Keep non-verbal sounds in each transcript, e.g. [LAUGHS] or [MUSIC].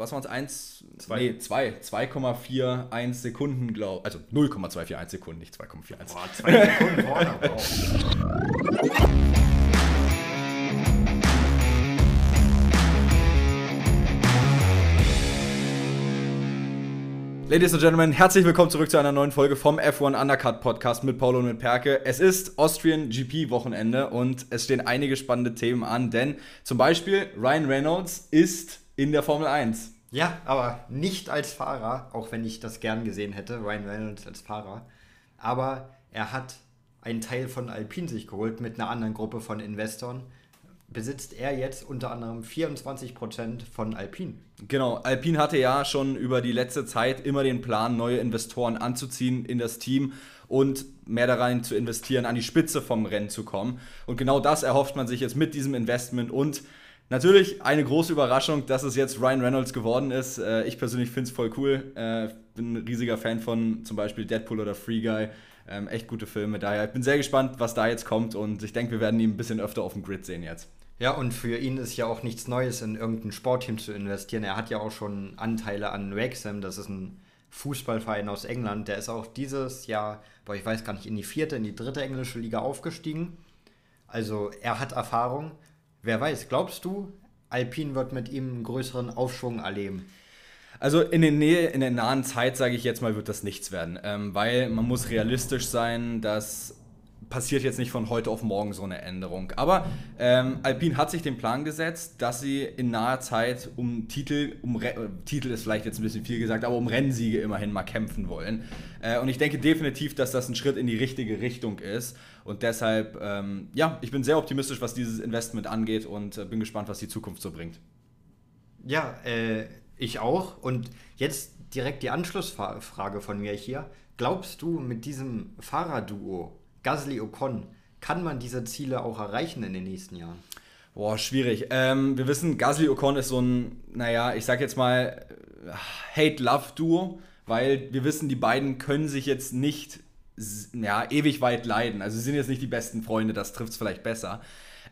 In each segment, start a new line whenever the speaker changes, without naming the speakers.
was waren es? 1, zwei. nee, 2, 2,41 Sekunden, glaube also 0,241 Sekunden, nicht 2,41. Boah, 2 Sekunden vorne. Ladies and Gentlemen, herzlich willkommen zurück zu einer neuen Folge vom F1 Undercut Podcast mit Paulo und mit Perke. Es ist Austrian GP Wochenende und es stehen einige spannende Themen an, denn zum Beispiel Ryan Reynolds ist in der Formel 1.
Ja, aber nicht als Fahrer, auch wenn ich das gern gesehen hätte, Ryan Reynolds als Fahrer. Aber er hat einen Teil von Alpine sich geholt mit einer anderen Gruppe von Investoren besitzt er jetzt unter anderem 24% von Alpine.
Genau, Alpine hatte ja schon über die letzte Zeit immer den Plan, neue Investoren anzuziehen in das Team und mehr daran zu investieren, an die Spitze vom Rennen zu kommen. Und genau das erhofft man sich jetzt mit diesem Investment und Natürlich eine große Überraschung, dass es jetzt Ryan Reynolds geworden ist. Äh, ich persönlich finde es voll cool. Äh, bin ein riesiger Fan von zum Beispiel Deadpool oder Free Guy. Ähm, echt gute Filme. Daher ich bin sehr gespannt, was da jetzt kommt und ich denke, wir werden ihn ein bisschen öfter auf dem Grid sehen jetzt.
Ja, und für ihn ist ja auch nichts Neues, in irgendein Sportteam zu investieren. Er hat ja auch schon Anteile an Wrexham, das ist ein Fußballverein aus England. Der ist auch dieses Jahr, boah, ich weiß gar nicht, in die vierte, in die dritte englische Liga aufgestiegen. Also er hat Erfahrung. Wer weiß, glaubst du, Alpine wird mit ihm einen größeren Aufschwung erleben?
Also in der Nähe, in der nahen Zeit, sage ich jetzt mal, wird das nichts werden. Ähm, weil man muss realistisch sein, dass passiert jetzt nicht von heute auf morgen so eine Änderung. Aber ähm, Alpine hat sich den Plan gesetzt, dass sie in naher Zeit um Titel, um Re Titel ist vielleicht jetzt ein bisschen viel gesagt, aber um Rennsiege immerhin mal kämpfen wollen. Äh, und ich denke definitiv, dass das ein Schritt in die richtige Richtung ist. Und deshalb, ähm, ja, ich bin sehr optimistisch, was dieses Investment angeht und äh, bin gespannt, was die Zukunft so bringt.
Ja, äh, ich auch. Und jetzt direkt die Anschlussfrage von mir hier. Glaubst du, mit diesem Fahrerduo Gasly Ocon, kann man diese Ziele auch erreichen in den nächsten Jahren?
Boah, schwierig. Ähm, wir wissen, Gasly Ocon ist so ein, naja, ich sag jetzt mal, Hate-Love-Duo, weil wir wissen, die beiden können sich jetzt nicht ja, ewig weit leiden. Also sie sind jetzt nicht die besten Freunde, das trifft es vielleicht besser.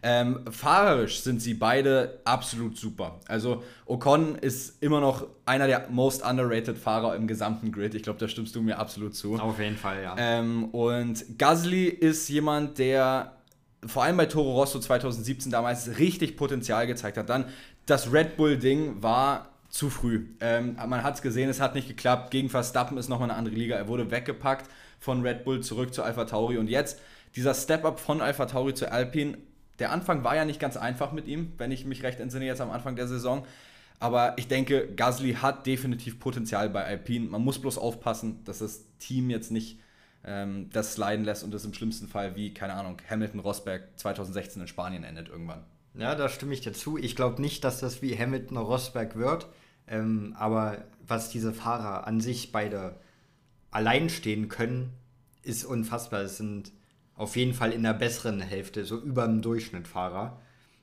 Ähm, fahrerisch sind sie beide absolut super. Also Ocon ist immer noch einer der most underrated Fahrer im gesamten Grid. Ich glaube, da stimmst du mir absolut zu.
Auf jeden Fall, ja.
Ähm, und Gasly ist jemand, der vor allem bei Toro Rosso 2017 damals richtig Potenzial gezeigt hat. Dann das Red Bull-Ding war zu früh. Ähm, man hat es gesehen, es hat nicht geklappt. Gegen Verstappen ist nochmal eine andere Liga. Er wurde weggepackt von Red Bull zurück zu Alpha Tauri. Und jetzt dieser Step-Up von Alpha Tauri zu Alpine der Anfang war ja nicht ganz einfach mit ihm, wenn ich mich recht entsinne, jetzt am Anfang der Saison. Aber ich denke, Gasly hat definitiv Potenzial bei Alpine. Man muss bloß aufpassen, dass das Team jetzt nicht ähm, das sliden lässt und das im schlimmsten Fall wie, keine Ahnung, Hamilton-Rosberg 2016 in Spanien endet irgendwann.
Ja, da stimme ich dir zu. Ich glaube nicht, dass das wie Hamilton-Rosberg wird. Ähm, aber was diese Fahrer an sich beide allein stehen können, ist unfassbar. Es sind auf jeden Fall in der besseren Hälfte, so über dem Durchschnitt Fahrer.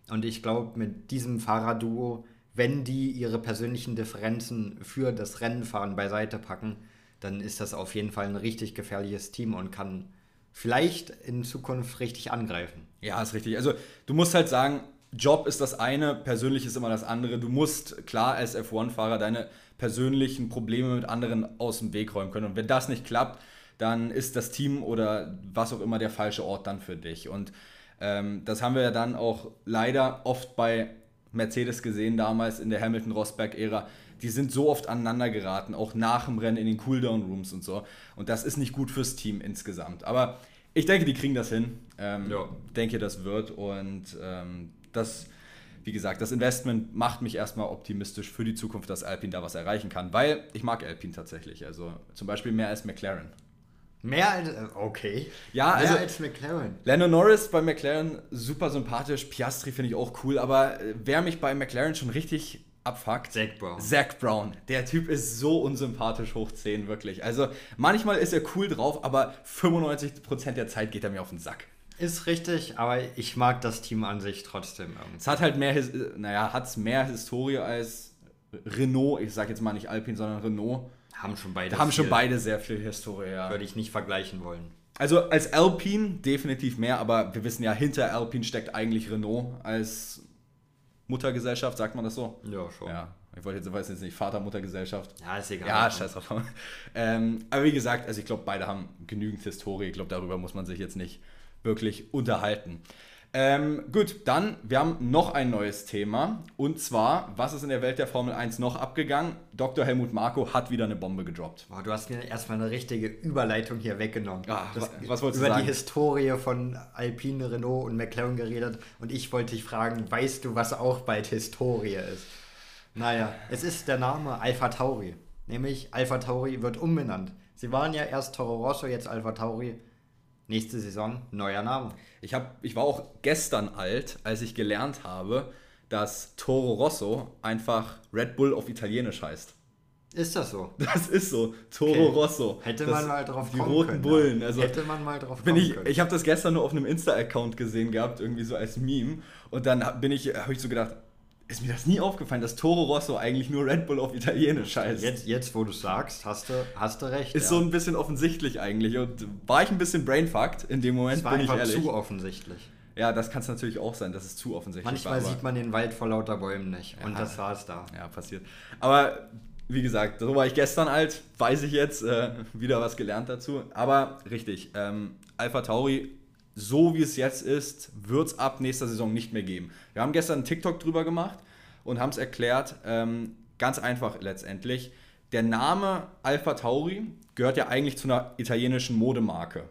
Und ich glaube, mit diesem Fahrerduo, wenn die ihre persönlichen Differenzen für das Rennenfahren beiseite packen, dann ist das auf jeden Fall ein richtig gefährliches Team und kann vielleicht in Zukunft richtig angreifen.
Ja, ist richtig. Also du musst halt sagen, Job ist das eine, persönlich ist immer das andere. Du musst klar als F1-Fahrer deine persönlichen Probleme mit anderen aus dem Weg räumen können. Und wenn das nicht klappt, dann ist das Team oder was auch immer der falsche Ort dann für dich. Und ähm, das haben wir ja dann auch leider oft bei Mercedes gesehen, damals in der Hamilton-Rosberg-Ära. Die sind so oft aneinander geraten, auch nach dem Rennen in den Cooldown-Rooms und so. Und das ist nicht gut fürs Team insgesamt. Aber ich denke, die kriegen das hin. Ähm, ja. denke, das wird. Und ähm, das, wie gesagt, das Investment macht mich erstmal optimistisch für die Zukunft, dass Alpine da was erreichen kann. Weil ich mag Alpine tatsächlich. Also zum Beispiel mehr als McLaren.
Mehr als. Okay.
Ja, Mehr also. als McLaren. Lando Norris bei McLaren super sympathisch. Piastri finde ich auch cool. Aber äh, wer mich bei McLaren schon richtig abfuckt.
Zach Brown.
Zach Brown. Der Typ ist so unsympathisch hoch 10, wirklich. Also manchmal ist er cool drauf, aber 95% der Zeit geht er mir auf den Sack.
Ist richtig, aber ich mag das Team an sich trotzdem.
Irgendwie. Es hat halt mehr, naja, hat es mehr Historie als Renault. Ich sag jetzt mal nicht Alpine, sondern Renault.
Haben schon beide.
Haben viel, schon beide sehr viel Historie, ja.
Würde ich nicht vergleichen wollen.
Also als Alpine definitiv mehr, aber wir wissen ja, hinter Alpine steckt eigentlich Renault als Muttergesellschaft, sagt man das so?
Ja, schon.
Ja, Ich wollte jetzt, weiß jetzt nicht, Vater-Mutter-Gesellschaft.
Ja, ist egal.
Ja, scheiß drauf. [LAUGHS] ähm, aber wie gesagt, also ich glaube, beide haben genügend Historie. Ich glaube, darüber muss man sich jetzt nicht wirklich unterhalten. Ähm, gut, dann, wir haben noch ein neues Thema. Und zwar, was ist in der Welt der Formel 1 noch abgegangen? Dr. Helmut Marko hat wieder eine Bombe gedroppt.
Boah, du hast mir erstmal eine richtige Überleitung hier weggenommen.
Ah,
das,
was wolltest
du
sagen?
Über die Historie von Alpine, Renault und McLaren geredet. Und ich wollte dich fragen, weißt du, was auch bald Historie ist? Naja, es ist der Name Alpha Tauri. Nämlich Alpha Tauri wird umbenannt. Sie waren ja erst Toro Rosso, jetzt Alpha Tauri. Nächste Saison, neuer Name.
Ich, hab, ich war auch gestern alt, als ich gelernt habe, dass Toro Rosso einfach Red Bull auf Italienisch heißt.
Ist das so? [LAUGHS]
Das ist so. Toro
Okay.
Rosso.
Hätte man mal drauf
Die
kommen
roten
können,
Bullen. Also
Hätte man mal drauf
bin
kommen
ich
können.
ich habe das gestern nur auf einem Insta-Account gesehen gehabt, irgendwie so als Meme. Und dann bin ich, habe ich so gedacht, ist mir das nie aufgefallen, dass Toro Rosso eigentlich nur Red Bull auf Italienisch heißt.
Jetzt, jetzt, wo du sagst, hast du, hast du recht.
ist
ja.
so ein bisschen offensichtlich eigentlich. Und war ich ein bisschen brainfucked in dem Moment,
es war
bin ich
einfach
ehrlich.
zu offensichtlich.
Ja, das kann es natürlich auch sein, dass es zu offensichtlich
Manchmal
war.
sieht man den Wald vor lauter Bäumen nicht. Und
Ja.
das war es da.
Ja, passiert. Aber wie gesagt, so war ich gestern alt, weiß ich jetzt, äh, wieder was gelernt dazu. Aber richtig, ähm, Alpha Tauri, so wie es jetzt ist, wird es ab nächster Saison nicht mehr geben. Wir haben gestern einen TikTok drüber gemacht und haben es erklärt, ähm, ganz einfach letztendlich. Der Name Alpha Tauri gehört ja eigentlich zu einer italienischen Modemarke.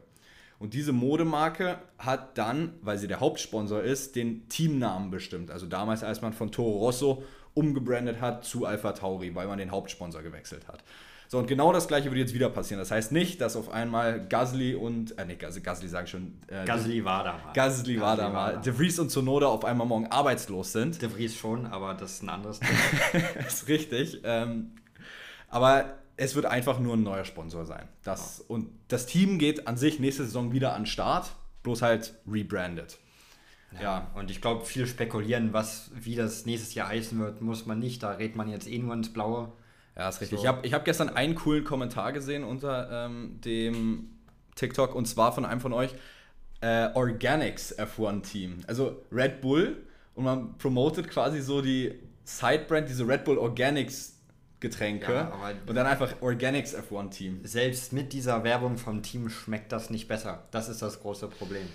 Und diese Modemarke hat dann, weil sie der Hauptsponsor ist, den Teamnamen bestimmt. Also damals, als man von Toro Rosso umgebrandet hat zu Alpha Tauri, weil man den Hauptsponsor gewechselt hat. So, und genau das gleiche würde jetzt wieder passieren. Das heißt nicht, dass auf einmal Gasly und, äh, nee, Gasly, sage ich schon. Äh,
Gasly war da mal.
Gasly war da mal. De Vries und Sonoda auf einmal morgen arbeitslos sind.
De Vries schon, aber das ist ein anderes [LAUGHS] Thema.
ist richtig. Ähm, aber es wird einfach nur ein neuer Sponsor sein. Das, Und das Team geht an sich nächste Saison wieder an den Start, bloß halt rebranded. Ja.
Und ich glaube, viel spekulieren, was, wie das nächstes Jahr heißen wird, muss man nicht. Da redet man jetzt eh nur ins Blaue.
Ja, ist richtig.
So.
Ich habe ich hab gestern einen coolen Kommentar gesehen unter ähm, dem TikTok und zwar von einem von euch. Äh, Organics F1 Team. Also Red Bull und man promotet quasi so die Sidebrand, diese Red Bull Organics Getränke
Ja,
und dann einfach Organics F1 Team.
Selbst mit dieser Werbung vom Team schmeckt das nicht besser. Das ist das große Problem.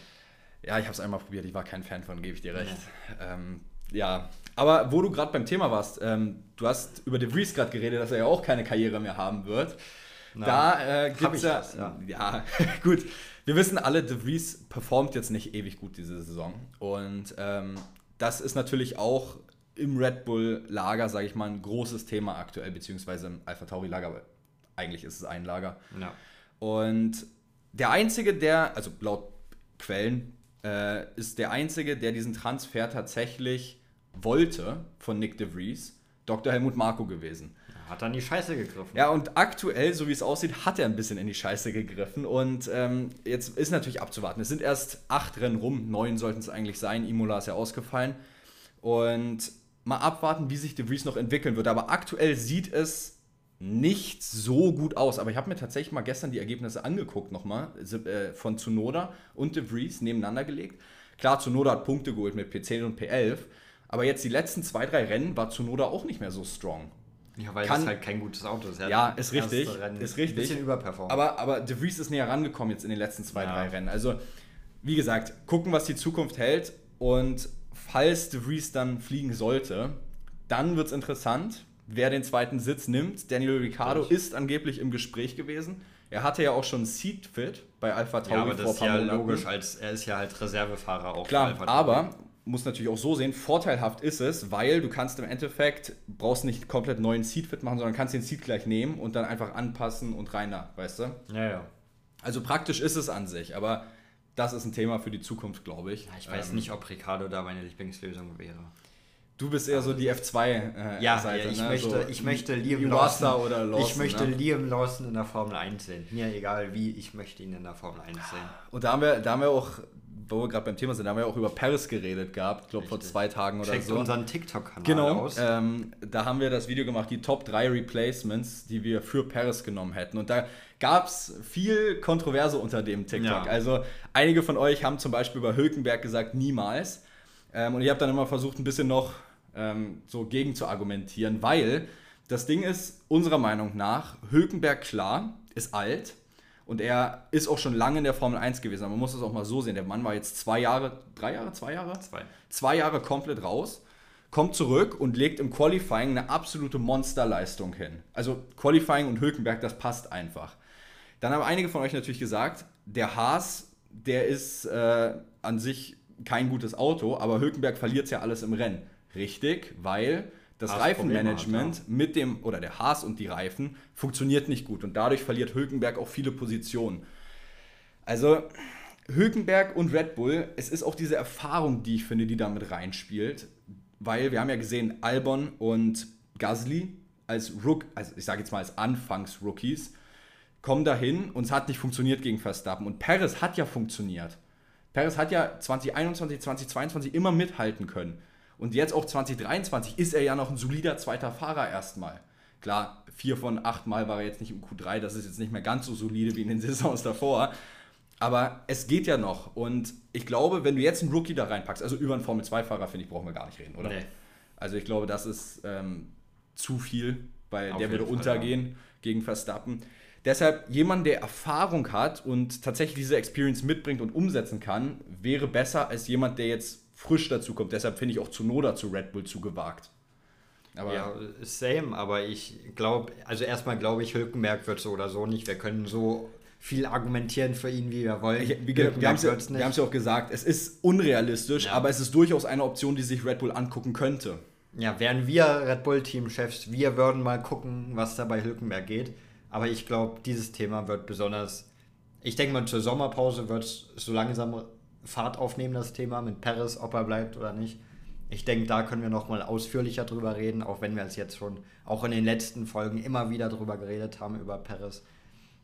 Ja, ich habe es einmal probiert, ich war kein Fan von, gebe ich dir recht. Ähm, ja, aber wo du gerade beim Thema warst, ähm, du hast über De Vries gerade geredet, dass er ja auch keine Karriere mehr haben wird.
Na,
da äh, gibt es ja,
das, ja.
ja, [LAUGHS] gut. Wir wissen alle, De Vries performt jetzt nicht ewig gut diese Saison. Und ähm, das ist natürlich auch im Red Bull-Lager, sage ich mal, ein großes Thema aktuell, beziehungsweise im Alpha Tauri-Lager, aber eigentlich ist es ein Lager.
Ja.
Und der Einzige, der, also laut Quellen, äh, ist der Einzige, der diesen Transfer tatsächlich wollte von Nick de Vries, Dr. Helmut Marko gewesen.
Hat dann die Scheiße gegriffen.
Ja, und aktuell, so wie es aussieht, hat er ein bisschen in die Scheiße gegriffen. Und ähm, jetzt ist natürlich abzuwarten. Es sind erst acht Rennen rum, neun sollten es eigentlich sein. Imola ist ja ausgefallen. Und mal abwarten, wie sich De Vries noch entwickeln wird. Aber aktuell sieht es nicht so gut aus. Aber ich habe mir tatsächlich mal gestern die Ergebnisse angeguckt nochmal äh, von Tsunoda und De Vries nebeneinander gelegt. Klar, Tsunoda hat Punkte geholt mit P10 und P11. Aber jetzt die letzten zwei, drei Rennen war Tsunoda auch nicht mehr so strong.
Ja, weil
Kann-
das halt kein gutes Auto ist.
Ja, ist richtig,
Rennen
ist richtig.
Ein bisschen überperformt.
Aber, aber De Vries ist näher rangekommen jetzt in den letzten zwei,
Ja.
drei Rennen. Also, wie gesagt, gucken, was die Zukunft hält. Und falls De Vries dann fliegen sollte, dann wird es interessant, wer den zweiten Sitz nimmt. Daniel Ricciardo ist angeblich im Gespräch gewesen. Er hatte ja auch schon Seat-Fit bei Alpha Tauri
ja, aber das ist
vor
ja
Monaten.
logisch, als er ist ja halt Reservefahrer auch.
Klar, aber muss natürlich auch so sehen, vorteilhaft ist es, weil du kannst im Endeffekt, brauchst nicht komplett neuen Seat-Fit machen, sondern kannst den Seat gleich nehmen und dann einfach anpassen und rein da, weißt du?
Ja, ja.
Also praktisch ist es an sich, aber das ist ein Thema für die Zukunft, glaube ich.
Ja, Ich weiß
Ähm,
nicht, ob Ricardo da meine Lieblingslösung wäre.
Du bist eher so die F2-Seite, äh,
Ja,
Seite,
ja ich,
ne?
möchte,
so
ich möchte Liam Lawson,
oder Lawson.
ich möchte
ne?
Liam Lawson in der Formel 1 sehen. Mir egal wie, ich möchte ihn in der Formel 1 sehen.
Und da haben wir, da haben wir auch, wo wir gerade beim Thema sind, da haben wir auch über Paris geredet gehabt, ich glaube vor zwei Tagen oder
Checkt
so.
unseren TikTok-Kanal
Genau,
aus.
ähm, da haben wir das Video gemacht, die Top 3 Replacements, die wir für Paris genommen hätten. Und da gab es viel Kontroverse unter dem TikTok.
Ja.
Also einige von euch haben zum Beispiel über Hülkenberg gesagt, niemals. Ähm, und ich habe dann immer versucht, ein bisschen noch ähm, so gegen zu argumentieren, weil das Ding ist, unserer Meinung nach, Hülkenberg klar, ist alt und er ist auch schon lange in der Formel 1 gewesen. Aber man muss es auch mal so sehen. Der Mann war jetzt zwei Jahre, drei Jahre, zwei Jahre?
Zwei.
Zwei Jahre komplett raus, kommt zurück und legt im Qualifying eine absolute Monsterleistung hin. Also Qualifying und Hülkenberg, das passt einfach. Dann haben einige von euch natürlich gesagt, der Haas, der ist äh, an sich kein gutes Auto, aber Hülkenberg verliert ja alles im Rennen. Richtig, weil das
Haas
Reifenmanagement
Probleme
mit dem, oder der Haas und die Reifen, funktioniert nicht gut. Und dadurch verliert Hülkenberg auch viele Positionen. Also, Hülkenberg und Red Bull, es ist auch diese Erfahrung, die ich finde, die damit reinspielt. Weil wir haben ja gesehen, Albon und Gasly als Rook, also ich sage jetzt mal als Anfangs-Rookies, kommen dahin und es hat nicht funktioniert gegen Verstappen. Und Perez hat ja funktioniert. Perez hat ja 2021, 2022 immer mithalten können. Und jetzt auch 2023 ist er ja noch ein solider zweiter Fahrer erstmal. Klar, vier von acht Mal war er jetzt nicht im Q3, das ist jetzt nicht mehr ganz so solide wie in den [LAUGHS] Saisons davor. Aber es geht ja noch. Und ich glaube, wenn du jetzt einen Rookie da reinpackst, also über einen Formel-2-Fahrer, finde ich, brauchen wir gar nicht reden, oder?
Nee.
Also ich glaube, das ist ähm, zu viel, weil
Auf
der würde
Fall,
untergehen gegen Verstappen. Deshalb jemand, der Erfahrung hat und tatsächlich diese Experience mitbringt und umsetzen kann, wäre besser als jemand, der jetzt frisch dazu kommt. Deshalb finde ich auch Zunoda zu Red Bull zu gewagt. Aber
ja, same, aber ich glaube, also erstmal glaube ich, Hülkenberg wird so oder so nicht. Wir können so viel argumentieren für ihn, wie wir wollen.
Ich, wie gesagt, wir haben es ja, haben's ja auch gesagt, es ist unrealistisch,
Ja.
aber es ist durchaus eine Option, die sich Red Bull angucken könnte.
Ja, wären wir Red Bull-Team-Chefs, wir würden mal gucken, was da bei Hülkenberg geht. Aber ich glaube, dieses Thema wird besonders. Ich denke mal, zur Sommerpause wird es so langsam Fahrt aufnehmen, das Thema mit Perez, ob er bleibt oder nicht. Ich denke, da können wir nochmal ausführlicher drüber reden, auch wenn wir es jetzt schon auch in den letzten Folgen immer wieder drüber geredet haben, über Perez.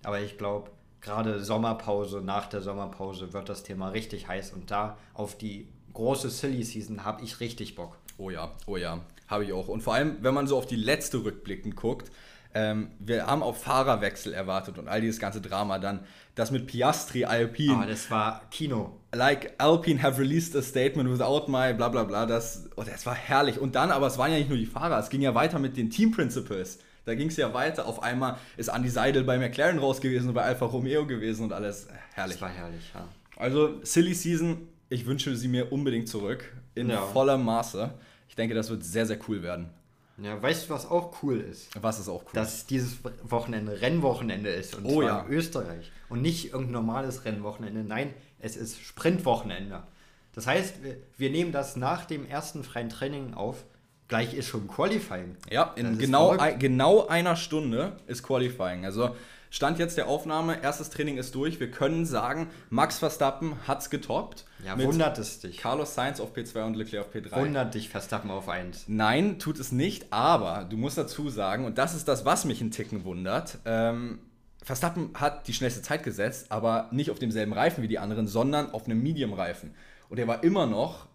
Aber ich glaube, gerade Sommerpause, nach der Sommerpause wird das Thema richtig heiß und da auf die große Silly Season habe ich richtig Bock.
Oh ja, oh ja, habe ich auch. Und vor allem, wenn man so auf die letzte rückblickend guckt, ähm, wir haben auf Fahrerwechsel erwartet und all dieses ganze Drama dann, das mit Piastri Alpine.
Ah, das war Kino.
like Alpine have released a statement without my bla bla bla, das, oh, das war herrlich. Und dann, aber es waren ja nicht nur die Fahrer, es ging ja weiter mit den Team Principles. Da ging es ja weiter. Auf einmal ist Andy Seidel bei McLaren raus gewesen und bei Alfa Romeo gewesen und alles herrlich.
Das war herrlich, ja.
Also, Silly Season, ich wünsche sie mir unbedingt zurück. In
Ja.
vollem Maße. Ich denke, das wird sehr, sehr cool werden.
Ja, weißt du, was auch cool ist?
Was ist auch cool.
Dass dieses Wochenende Rennwochenende ist und
Oh
zwar
ja.
in Österreich. Und nicht irgendein normales Rennwochenende. Nein, es ist Sprintwochenende. Das heißt, wir, nehmen das nach dem ersten freien Training auf. Gleich ist schon Qualifying.
Ja, in
Das
genau, ein, genau einer Stunde ist Qualifying. Also Stand jetzt der Aufnahme, erstes Training ist durch. Wir können sagen, Max Verstappen hat's getoppt.
Ja, wundert es dich.
Carlos Sainz auf P2 und Leclerc auf P3.
Wundert dich Verstappen auf 1.
Nein, tut es nicht, aber du musst dazu sagen, und das ist das, was mich einen Ticken wundert, ähm, Verstappen hat die schnellste Zeit gesetzt, aber nicht auf demselben Reifen wie die anderen, sondern auf einem Medium-Reifen. Und er war immer noch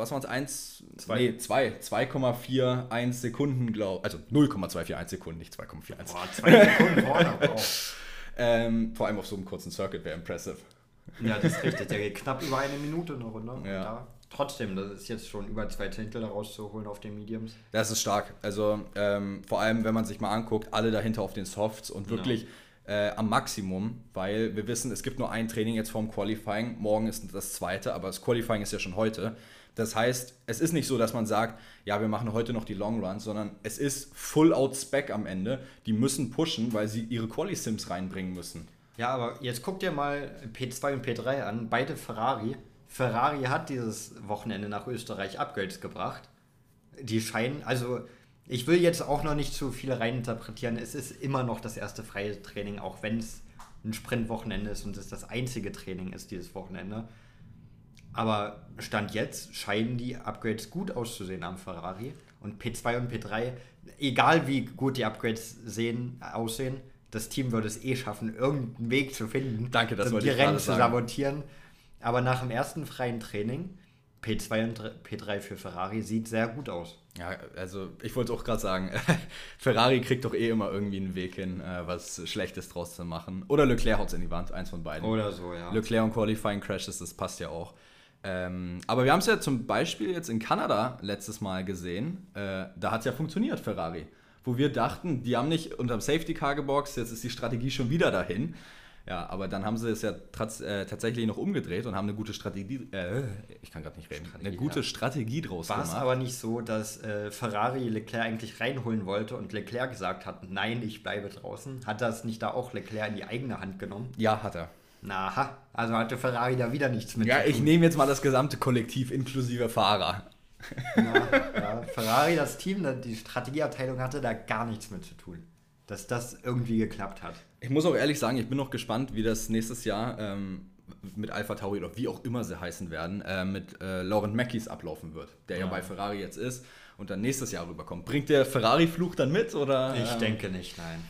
was waren es? 1,
Zwei.
nee, 2, 2,41 Sekunden, glaube Also 0,241 Sekunden, nicht 2,41.
Boah, zwei Sekunden vorne. Wow. [LAUGHS]
Ähm, vor allem auf so einem kurzen Circuit wäre impressive.
Ja, das ist richtig. Der geht knapp über eine Minute eine Runde. Und
Ja.
Da, trotzdem, das ist jetzt schon über zwei Zehntel rauszuholen auf den Mediums.
Das ist stark. Also ähm, vor allem, wenn man sich mal anguckt, alle dahinter auf den Softs und wirklich äh, am Maximum, weil wir wissen, es gibt nur ein Training jetzt vorm Qualifying. Morgen ist das zweite, aber das Qualifying ist ja schon heute. Das heißt, es ist nicht so, dass man sagt, ja, wir machen heute noch die Long Runs, sondern es ist Full-Out-Spec am Ende. Die müssen pushen, weil sie ihre Quali-Sims reinbringen müssen.
Ja, aber jetzt guck dir mal P2 und P3 an, beide Ferrari. Ferrari hat dieses Wochenende nach Österreich Upgrades gebracht. Die scheinen, also ich will jetzt auch noch nicht zu viel reininterpretieren. Es ist immer noch das erste freie Training, auch wenn es ein Sprintwochenende ist und es das einzige Training ist dieses Wochenende. Aber Stand jetzt scheinen die Upgrades gut auszusehen am Ferrari. Und P2 und P3, egal wie gut die Upgrades sehen, aussehen, das Team würde es eh schaffen, irgendeinen Weg zu finden,
Danke, das
um die Rennen zu sabotieren. Aber nach dem ersten freien Training P2 und P3 für Ferrari sieht sehr gut aus.
Ja, also ich wollte auch gerade sagen, [LAUGHS] Ferrari kriegt doch eh immer irgendwie einen Weg hin, äh, was Schlechtes draus zu machen. Oder Leclerc haut es in die Wand, eins von beiden.
Oder so, ja.
Leclerc und Qualifying Crashes, das passt ja auch. Ähm, aber wir haben es ja zum Beispiel jetzt in Kanada letztes Mal gesehen. Äh, da hat es ja funktioniert, Ferrari. Wo wir dachten, die haben nicht unterm Safety Car geboxt, jetzt ist die Strategie schon wieder dahin. Ja, aber dann haben sie es ja äh, tatsächlich noch umgedreht und haben eine gute Strategie, äh, ich kann gerade nicht reden, Strategie, eine gute ja. Strategie draus
War gemacht. War es aber nicht so, dass äh, Ferrari Leclerc eigentlich reinholen wollte und Leclerc gesagt hat, nein, ich bleibe draußen? Hat das nicht da auch Leclerc in die eigene Hand genommen?
Ja, hat er.
Na, also hatte Ferrari da wieder nichts mit.
Ja, ich nehme jetzt mal das gesamte Kollektiv inklusive Fahrer.
Na, ja, Ferrari, das Team, die Strategieabteilung hatte da gar nichts mit zu tun dass das irgendwie geklappt hat.
Ich muss auch ehrlich sagen, ich bin noch gespannt, wie das nächstes Jahr ähm, mit Alpha Tauri oder wie auch immer sie heißen werden, äh, mit äh, Laurent Mackies ablaufen wird, der ja. ja. bei Ferrari jetzt ist und dann nächstes Jahr rüberkommt. Bringt der Ferrari-Fluch dann mit? Oder,
ich ähm, denke nicht, nein.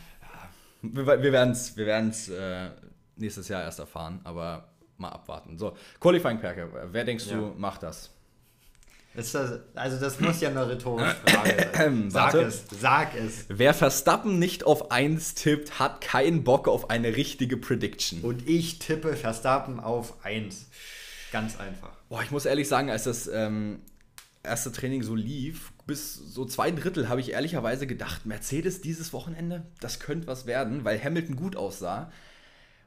Wir, wir werden es wir äh, nächstes Jahr erst erfahren, aber mal abwarten. So, Qualifying Perke, wer denkst ja. du macht das?
Das, also das muss ja eine rhetorische Frage sein. [CLEARS THROAT] sag Warte. es, sag es.
Wer Verstappen nicht auf 1 tippt, hat keinen Bock auf eine richtige Prediction.
Und ich tippe Verstappen auf 1. Ganz einfach.
Boah, ich muss ehrlich sagen, als das ähm, erste Training so lief, bis so zwei Drittel habe ich ehrlicherweise gedacht, Mercedes dieses Wochenende, das könnte was werden, weil Hamilton gut aussah.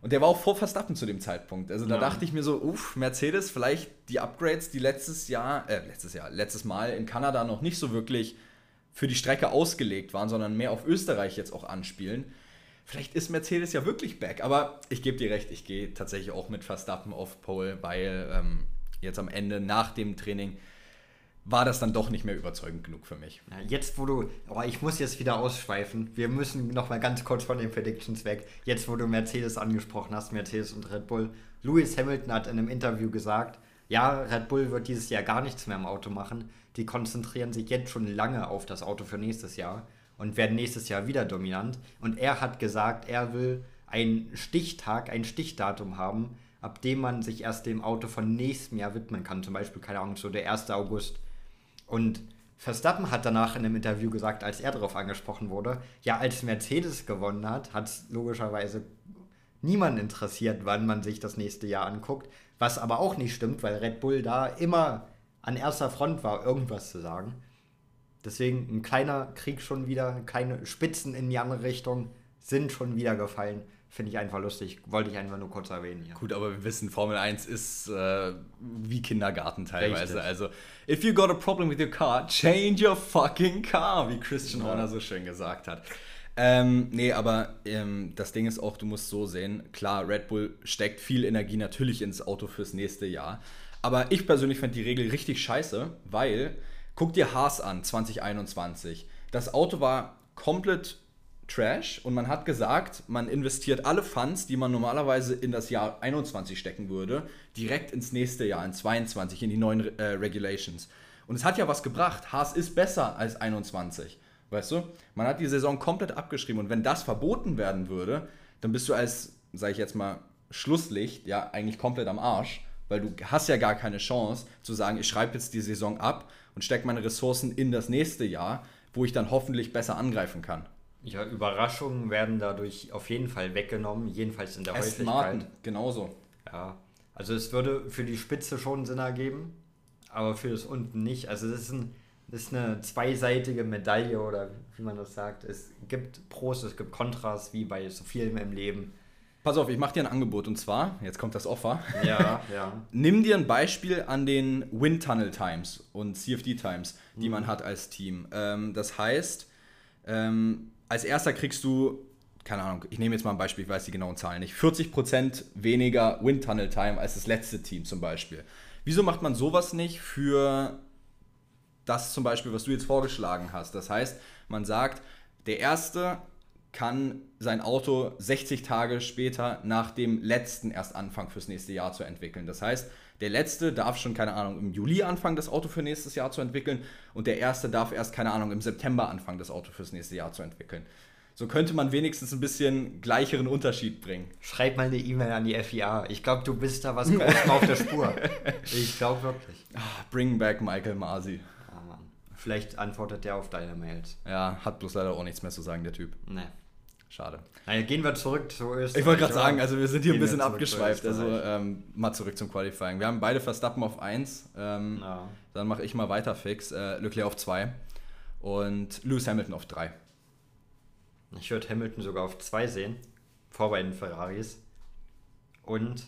Und der war auch vor Verstappen zu dem Zeitpunkt. Also da ja. dachte ich mir so, uff, Mercedes, vielleicht die Upgrades, die letztes Jahr, äh, letztes Jahr, letztes Mal in Kanada noch nicht so wirklich für die Strecke ausgelegt waren, sondern mehr auf Österreich jetzt auch anspielen. Vielleicht ist Mercedes ja wirklich back. Aber ich gebe dir recht, ich gehe tatsächlich auch mit Verstappen auf Pole, weil ähm, jetzt am Ende nach dem Training war das dann doch nicht mehr überzeugend genug für mich.
Ja, jetzt, wo du, oh, ich muss jetzt wieder ausschweifen. Wir müssen noch mal ganz kurz von den Predictions weg. Jetzt, wo du Mercedes angesprochen hast, Mercedes und Red Bull. Lewis Hamilton hat in einem Interview gesagt, ja, Red Bull wird dieses Jahr gar nichts mehr im Auto machen. Die konzentrieren sich jetzt schon lange auf das Auto für nächstes Jahr und werden nächstes Jahr wieder dominant. Und er hat gesagt, er will einen Stichtag, ein Stichdatum haben, ab dem man sich erst dem Auto von nächstem Jahr widmen kann. Zum Beispiel, keine Ahnung, so der 1. August und Verstappen hat danach in einem Interview gesagt, als er darauf angesprochen wurde, ja, als Mercedes gewonnen hat, hat es logischerweise niemand interessiert, wann man sich das nächste Jahr anguckt. Was aber auch nicht stimmt, weil Red Bull da immer an erster Front war, irgendwas zu sagen. Deswegen ein kleiner Krieg schon wieder, keine Spitzen in die andere Richtung sind schon wieder gefallen. Finde ich einfach lustig. Wollte ich einfach nur kurz erwähnen.
Hier. Gut, aber wir wissen, Formel 1 ist äh, wie Kindergarten teilweise. Richtig. Also, if you got a problem with your car, change your fucking car, wie Christian ja. Horner so schön gesagt hat. Ähm, nee, aber ähm, das Ding ist auch, du musst so sehen, klar, Red Bull steckt viel Energie natürlich ins Auto fürs nächste Jahr. Aber ich persönlich fand die Regel richtig scheiße, weil, guck dir Haas an, 2021. Das Auto war komplett Trash und man hat gesagt, man investiert alle Funds, die man normalerweise in das Jahr 21 stecken würde, direkt ins nächste Jahr, in 22, in die neuen äh, Regulations. Und es hat ja was gebracht. Haas ist besser als 21. Weißt du? Man hat die Saison komplett abgeschrieben und wenn das verboten werden würde, dann bist du als, sag ich jetzt mal, Schlusslicht ja eigentlich komplett am Arsch, weil du hast ja gar keine Chance zu sagen, ich schreibe jetzt die Saison ab und stecke meine Ressourcen in das nächste Jahr, wo ich dann hoffentlich besser angreifen kann.
Ja, Überraschungen werden dadurch auf jeden Fall weggenommen, jedenfalls in der Aston Häufigkeit. Martin,
genauso.
Ja, also es würde für die Spitze schon Sinn ergeben, aber für das unten nicht. Also das ist, ein, das ist eine zweiseitige Medaille oder wie man das sagt. Es gibt Pros, es gibt Kontras, wie bei so vielen im Leben.
Pass auf, ich mache dir ein Angebot und zwar, jetzt kommt das Offer.
Ja, [LAUGHS] ja.
Nimm dir ein Beispiel an den Wind Tunnel Times und CFD Times, die mhm. man hat als Team. Ähm, das heißt, ähm, als erster kriegst du, keine Ahnung, ich nehme jetzt mal ein Beispiel, ich weiß die genauen Zahlen nicht, 40% weniger Wind Tunnel Time als das letzte Team zum Beispiel. Wieso macht man sowas nicht für das zum Beispiel, was du jetzt vorgeschlagen hast? Das heißt, man sagt, der erste kann sein Auto 60 Tage später nach dem letzten erst anfangen fürs nächste Jahr zu entwickeln. Das heißt, der letzte darf schon, keine Ahnung, im Juli anfangen, das Auto für nächstes Jahr zu entwickeln. Und der erste darf erst, keine Ahnung, im September anfangen, das Auto fürs nächste Jahr zu entwickeln. So könnte man wenigstens ein bisschen gleicheren Unterschied bringen.
Schreib mal eine E-Mail an die FIA. Ich glaube, du bist da was auf der Spur. [LAUGHS] Ich glaube wirklich.
Ah, Bring back Michael Masi.
Ah, Mann. Vielleicht antwortet der auf deine Mails.
Ja, hat bloß leider auch nichts mehr zu sagen, der Typ.
Ne.
Schade.
Naja, gehen wir zurück zu Österreich.
Ich wollte gerade sagen, also wir sind hier ein
Gehen
bisschen abgeschweift. Also ähm, mal zurück zum Qualifying. Wir haben beide Verstappen auf 1. Ähm,
Ja.
Dann mache ich mal weiter fix. Äh, Leclerc auf 2 und Lewis Hamilton auf 3.
Ich würde Hamilton sogar auf zwei sehen, vor bei den Ferraris. Und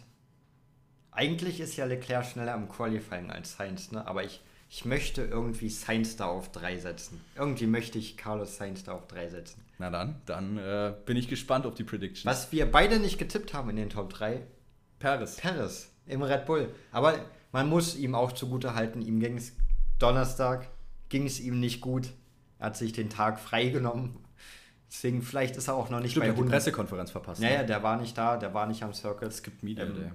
eigentlich ist ja Leclerc schneller im Qualifying als Sainz, ne? aber ich, ich möchte irgendwie Sainz da auf drei setzen. Irgendwie möchte ich Carlos Sainz da auf drei setzen.
Na dann, dann äh, bin ich gespannt auf die Predictions.
Was wir beide nicht getippt haben in den Top 3,
Paris.
Perez im Red Bull. Aber man muss ihm auch zugute halten, ihm ging es Donnerstag, ging es ihm nicht gut. Er hat sich den Tag freigenommen. Deswegen, vielleicht ist er auch noch nicht
Stimmt,
bei
hat die
100.
Pressekonferenz verpasst.
Ja,
ne?
der war nicht da, der war nicht am Circle.
Es gibt Media
Ähm,
Day.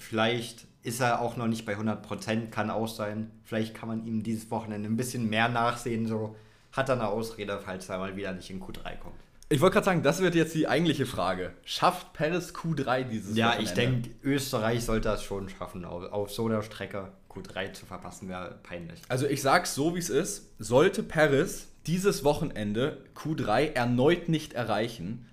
Vielleicht ist er auch noch nicht bei 100%, kann auch sein. Vielleicht kann man ihm dieses Wochenende ein bisschen mehr nachsehen. So hat er eine Ausrede, falls er mal wieder nicht in Q3 kommt.
Ich wollte gerade sagen, das wird jetzt die eigentliche Frage. Schafft Paris Q3 dieses
Ja,
Wochenende?
ich denke, Österreich sollte das schon schaffen. Auf, auf so einer Strecke Q3 zu verpassen wäre peinlich.
Also ich sag's so, wie es ist. Sollte Paris dieses Wochenende Q3 erneut nicht erreichen,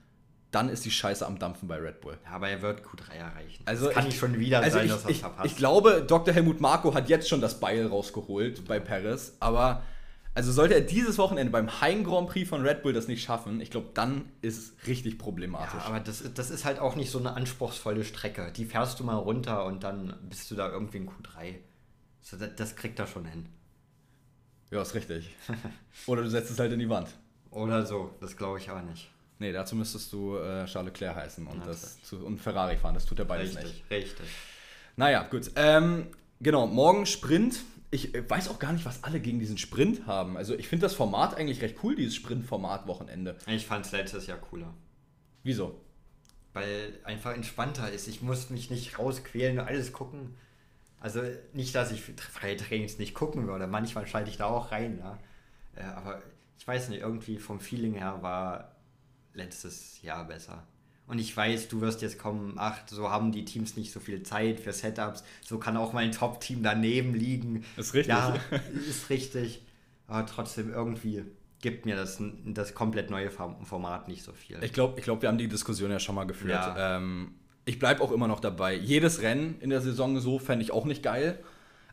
dann ist die Scheiße am Dampfen bei Red Bull.
Ja, aber er wird Q3 erreichen.
Also
es kann
ich-
schon wieder
Also
sein,
ich,
dass er
ich,
verpasst.
ich glaube, Dr. Helmut Marko hat jetzt schon das Beil rausgeholt bei Paris, aber also sollte er dieses Wochenende beim Heim Grand Prix von Red Bull das nicht schaffen, ich glaube, dann ist es richtig problematisch.
ja, aber das, ist- das ist halt auch nicht so eine anspruchsvolle Strecke. Die fährst du mal runter und dann bist du da irgendwie in Q3. So, das, das kriegt er schon hin.
Ja, ist richtig. [LAUGHS] Oder du setzt es halt in die Wand.
Oder so, das glaube ich aber nicht.
Nee, dazu müsstest du äh, Charles Leclerc heißen und, das zu, und Ferrari fahren. Das tut er beides nicht.
Richtig, richtig.
Naja, gut. Ähm, genau, morgen Sprint. Ich äh, weiß auch gar nicht, was alle gegen diesen Sprint haben. Also ich finde das Format eigentlich recht cool, dieses Sprint-Format-Wochenende.
Ich fand es letztes Jahr cooler.
Wieso?
Weil einfach entspannter ist. Ich muss mich nicht rausquälen und alles gucken. Also nicht, dass ich freie Trainings nicht gucken würde. Manchmal schalte ich da auch rein. Äh, aber ich weiß nicht, irgendwie vom Feeling her war letztes Jahr besser. Und ich weiß, du wirst jetzt kommen, ach, so haben die Teams nicht so viel Zeit für Setups. So kann auch mein Top-Team daneben liegen.
Ist richtig.
Ja, ist richtig. Aber trotzdem irgendwie gibt mir das, das komplett neue Form- Format nicht so viel.
Ich glaube, ich glaub, wir haben die Diskussion ja schon mal geführt.
Ja.
Ähm, ich bleibe auch immer noch dabei. Jedes Rennen in der Saison so fände ich auch nicht geil.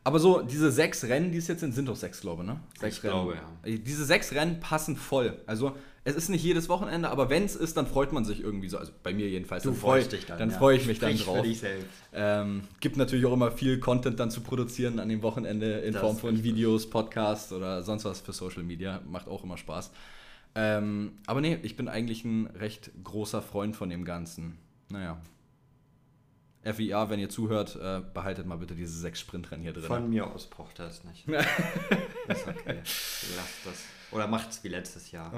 Aber so, diese sechs Rennen, die es jetzt sind, sind doch sechs, glaube ich, ne? Sechs
Ich glaube,
ja. Diese sechs Rennen passen voll. Also, es ist nicht jedes Wochenende, aber wenn es ist, dann freut man sich irgendwie so. Also bei mir jedenfalls.
Du
dann freu-
freust dich dann.
Dann
ja.
freue ich mich dann
Sprich für
drauf.
dich selbst.
Ähm, gibt natürlich auch immer viel Content dann zu produzieren an dem Wochenende in
Das
Form von. Videos, Podcasts oder sonst was für Social Media. Macht auch immer Spaß. Ähm, aber nee, ich bin eigentlich ein recht großer Freund von dem Ganzen. Naja. FIA, wenn ihr zuhört, äh, behaltet mal bitte diese sechs Sprintrennen hier drin.
Von mir aus braucht er es nicht. [LAUGHS] ist okay. Lasst das. Oder macht's wie letztes Jahr.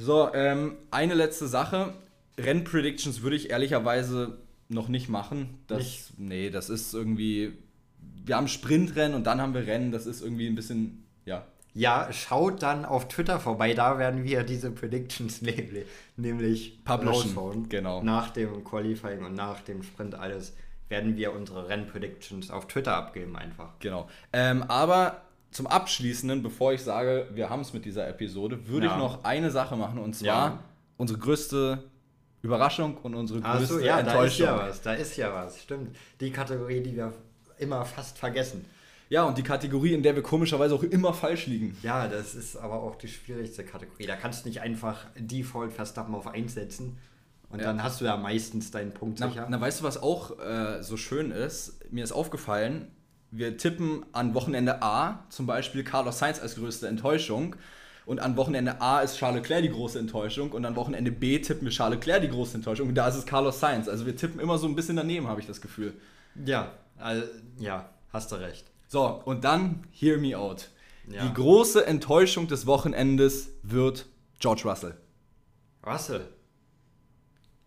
So, ähm, eine letzte Sache. Rennpredictions würde ich ehrlicherweise noch nicht machen. Das,
Nicht?
Nee, das ist irgendwie. Wir haben Sprintrennen und dann haben wir Rennen. Das ist irgendwie ein bisschen. Ja.
Ja, schaut dann auf Twitter vorbei. Da werden wir diese Predictions [LAUGHS] nämlich, nämlich
Publishen, genau.
Nach dem Qualifying und nach dem Sprint alles werden wir unsere Rennpredictions auf Twitter abgeben einfach.
Genau. Ähm, aber zum Abschließenden, bevor ich sage, wir haben es mit dieser Episode, würde
Ja.
ich noch eine Sache machen und zwar
Ja.
unsere größte Überraschung und unsere größte
Achso, ja, da ist
Enttäuschung.
ja was. Da ist ja was. Stimmt. Die Kategorie, die wir immer fast vergessen.
Ja, und die Kategorie, in der wir komischerweise auch immer falsch liegen.
Ja, das ist aber auch die schwierigste Kategorie. Da kannst du nicht einfach Default Verstappen auf 1 setzen und
Ja.
dann hast du ja meistens deinen Punkt
Na,
sicher.
na, weißt du, was auch äh, so schön ist? Mir ist aufgefallen, wir tippen an Wochenende A zum Beispiel Carlos Sainz als größte Enttäuschung. Und an Wochenende A ist Charles Leclerc die große Enttäuschung. Und an Wochenende B tippen wir Charles Leclerc die große Enttäuschung. Und da ist es Carlos Sainz. Also wir tippen immer so ein bisschen daneben, habe ich das Gefühl.
Ja, also, ja, hast du recht.
So, und dann hear me out.
Ja.
Die große Enttäuschung des Wochenendes wird George Russell.
Russell.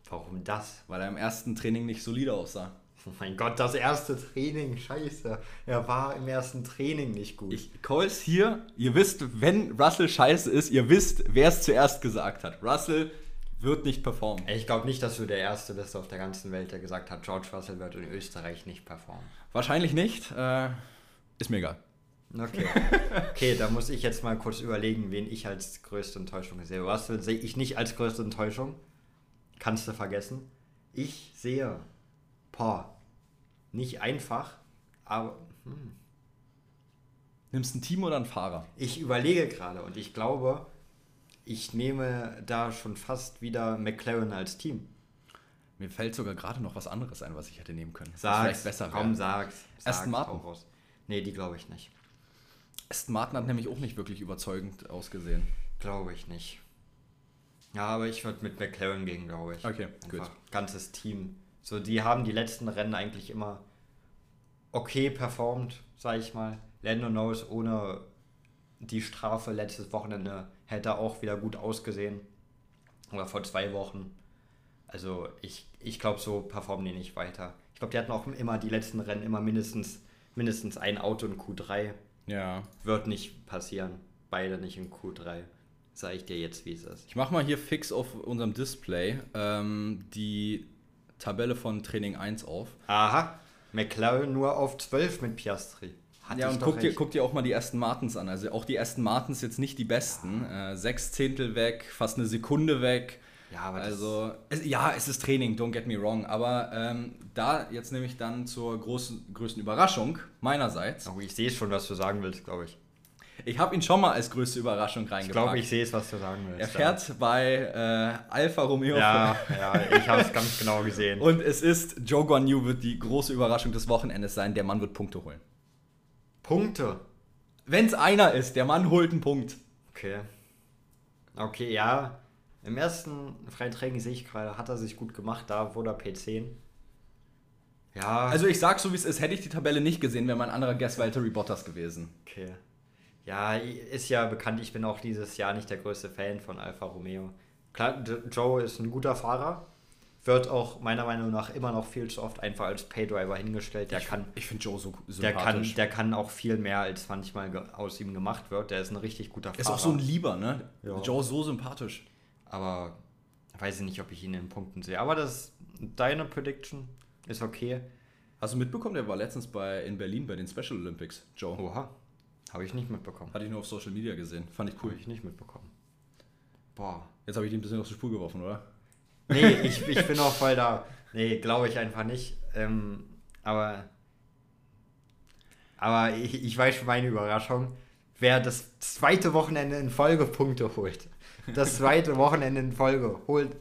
Warum das?
Weil er im ersten Training nicht solide aussah.
Oh mein Gott, das erste Training, scheiße. Er war im ersten Training nicht gut.
Ich call's hier. Ihr wisst, wenn Russell scheiße ist, ihr wisst, wer es zuerst gesagt hat. Russell wird nicht performen.
Ich glaube nicht, dass du der Erste bist auf der ganzen Welt, der gesagt hat, George Russell wird in Österreich nicht performen.
Wahrscheinlich nicht. Äh, ist mir egal.
Okay. Okay, da muss ich jetzt mal kurz überlegen, wen ich als größte Enttäuschung sehe. Russell sehe ich nicht als größte Enttäuschung. Kannst du vergessen. Ich sehe, boah, nicht einfach, aber hm.
Nimmst ein Team oder einen Fahrer?
ich überlege gerade und ich glaube, ich nehme da schon fast wieder McLaren als Team.
Mir fällt sogar gerade noch was anderes ein, was ich hätte nehmen können.
Sag's,
vielleicht besser
komm,
wäre.
sag's.
Aston Martin.
raus. Nee, die glaube ich nicht.
Aston Martin hat nämlich auch nicht wirklich überzeugend ausgesehen.
Glaube ich nicht. Ja, aber ich würde mit McLaren gehen, glaube ich.
Okay, gut.
Ganzes Team. So, die haben die letzten Rennen eigentlich immer okay performt, sage ich mal. Lando Norris ohne die Strafe letztes Wochenende hätte auch wieder gut ausgesehen. Oder vor zwei Wochen. Also ich, ich glaube, so performen die nicht weiter. Ich glaube, die hatten auch immer die letzten Rennen immer mindestens, mindestens ein Auto in Q3.
Ja.
Wird nicht passieren. Beide nicht in Q3. Sag ich dir jetzt, wie es ist.
Ich mache mal hier fix auf unserem Display ähm, die Tabelle von Training 1 auf.
Aha. McLaren nur auf 12 mit Piastri. Hatte
ja,
ich
und guck dir, guck dir auch mal die Aston Martins an. Also auch die Aston Martins jetzt nicht die besten. Äh, sechs Zehntel weg, fast eine Sekunde weg.
Ja, aber
also es, ja, es ist Training, don't get me wrong. Aber ähm, da jetzt nämlich dann zur großen, größten Überraschung meinerseits.
Oh, ich sehe schon, was du sagen willst, glaube ich.
Ich habe ihn schon mal als größte Überraschung
Ich
reingepackt.
glaube, ich sehe es, was du sagen willst.
er fährt bei äh, Alfa Romeo.
Ja, ja, ich habe es ganz genau gesehen.
Und es ist, Joe Guan Yu wird die große Überraschung des Wochenendes sein. Der Mann wird Punkte holen.
Punkte.
Wenn es einer ist, der Mann holt einen Punkt.
Okay. Okay, ja. Im ersten Freitraining sehe ich gerade, hat er sich gut gemacht, da wurde er P10. Ja,
Also ich sag so wie es ist, hätte ich die Tabelle nicht gesehen, wäre mein anderer Guest Valtteri Bottas gewesen.
okay. Ja, ist ja bekannt, ich bin auch dieses Jahr nicht der größte Fan von Alfa Romeo. Klar, Joe ist ein guter Fahrer, wird auch meiner Meinung nach immer noch viel zu oft einfach als Paydriver hingestellt. Der kann,
Ich finde Joe so
der kann,
sympathisch.
der kann auch viel mehr, als manchmal aus ihm gemacht wird. Der ist ein richtig guter
ist
Fahrer.
auch so ein Lieber, ne?
Ja.
Joe so sympathisch.
aber weiß ich nicht, ob ich ihn in Punkten sehe. Aber das deine Prediction ist okay.
Hast du mitbekommen, der war letztens bei, in Berlin bei den Special Olympics, Joe.
Oha, habe ich nicht mitbekommen.
Hatte ich nur auf Social Media gesehen. Fand ich cool.
Habe ich nicht mitbekommen. Boah.
Jetzt habe ich den ein bisschen auf die Spur geworfen, oder?
Nee, [LAUGHS] ich, ich bin auch voll da. Nee, glaube ich einfach nicht. Ähm, aber aber ich, ich weiß schon meine Überraschung. Wer das zweite Wochenende in Folge Punkte holt. Das zweite Wochenende in Folge holt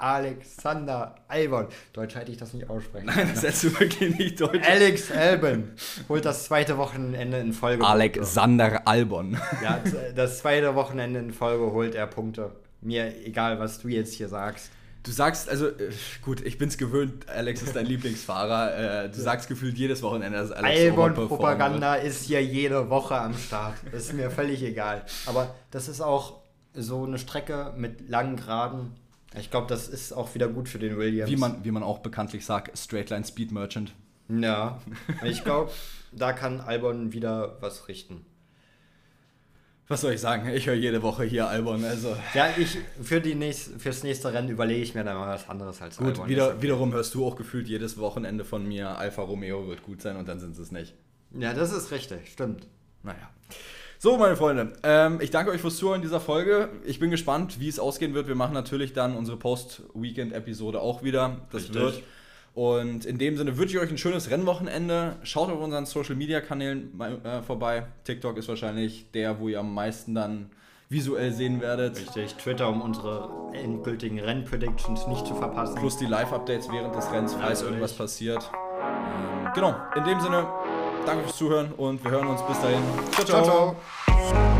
Alexander Albon. Deutsch hätte ich das nicht aussprechen.
Nein, das hättest du wirklich nicht deutsch.
Alex Albon holt das zweite Wochenende in Folge
Alexander Albon.
Punkte. Ja, das zweite Wochenende in Folge holt er Punkte. Mir egal, was du jetzt hier sagst.
Du sagst, also, äh, gut, ich bin's gewöhnt, Alex ist dein Lieblingsfahrer. Äh, du sagst gefühlt jedes Wochenende, dass Alex
Albon-Propaganda ist hier jede Woche am Start. Das ist mir völlig egal. Aber das ist auch so eine Strecke mit langen Geraden. Ich glaube, das ist auch wieder gut für den Williams.
Wie man, wie man auch bekanntlich sagt, Straightline Speed Merchant.
Ja, [LAUGHS] ich glaube, da kann Albon wieder was richten.
Was soll ich sagen? Ich höre jede Woche hier Albon. Also
Ja, ich für die nächst, fürs nächste Rennen überlege ich mir dann mal was anderes als
gut,
Albon.
wieder, wiederum hörst du auch gefühlt jedes Wochenende von mir, Alfa Romeo wird gut sein und dann sind sie es nicht.
Ja, das ist richtig, stimmt.
Naja. So, meine Freunde, ähm, ich danke euch fürs Zuhören in dieser Folge. Ich bin gespannt, wie es ausgehen wird. Wir machen natürlich dann unsere Post-Weekend-Episode auch wieder. Das
Richtig.
wird. Und in dem Sinne wünsche ich euch ein schönes Rennwochenende. Schaut auf unseren Social-Media-Kanälen äh, vorbei. TikTok ist wahrscheinlich der, wo ihr am meisten dann visuell sehen werdet.
Richtig, Twitter, um unsere endgültigen Rennpredictions nicht zu verpassen.
Plus die Live-Updates während des Rennens, falls irgendwas passiert. Ähm, genau, in dem Sinne, danke fürs Zuhören und wir hören uns bis dahin. ciao.
Ciao, ciao.
Schatz,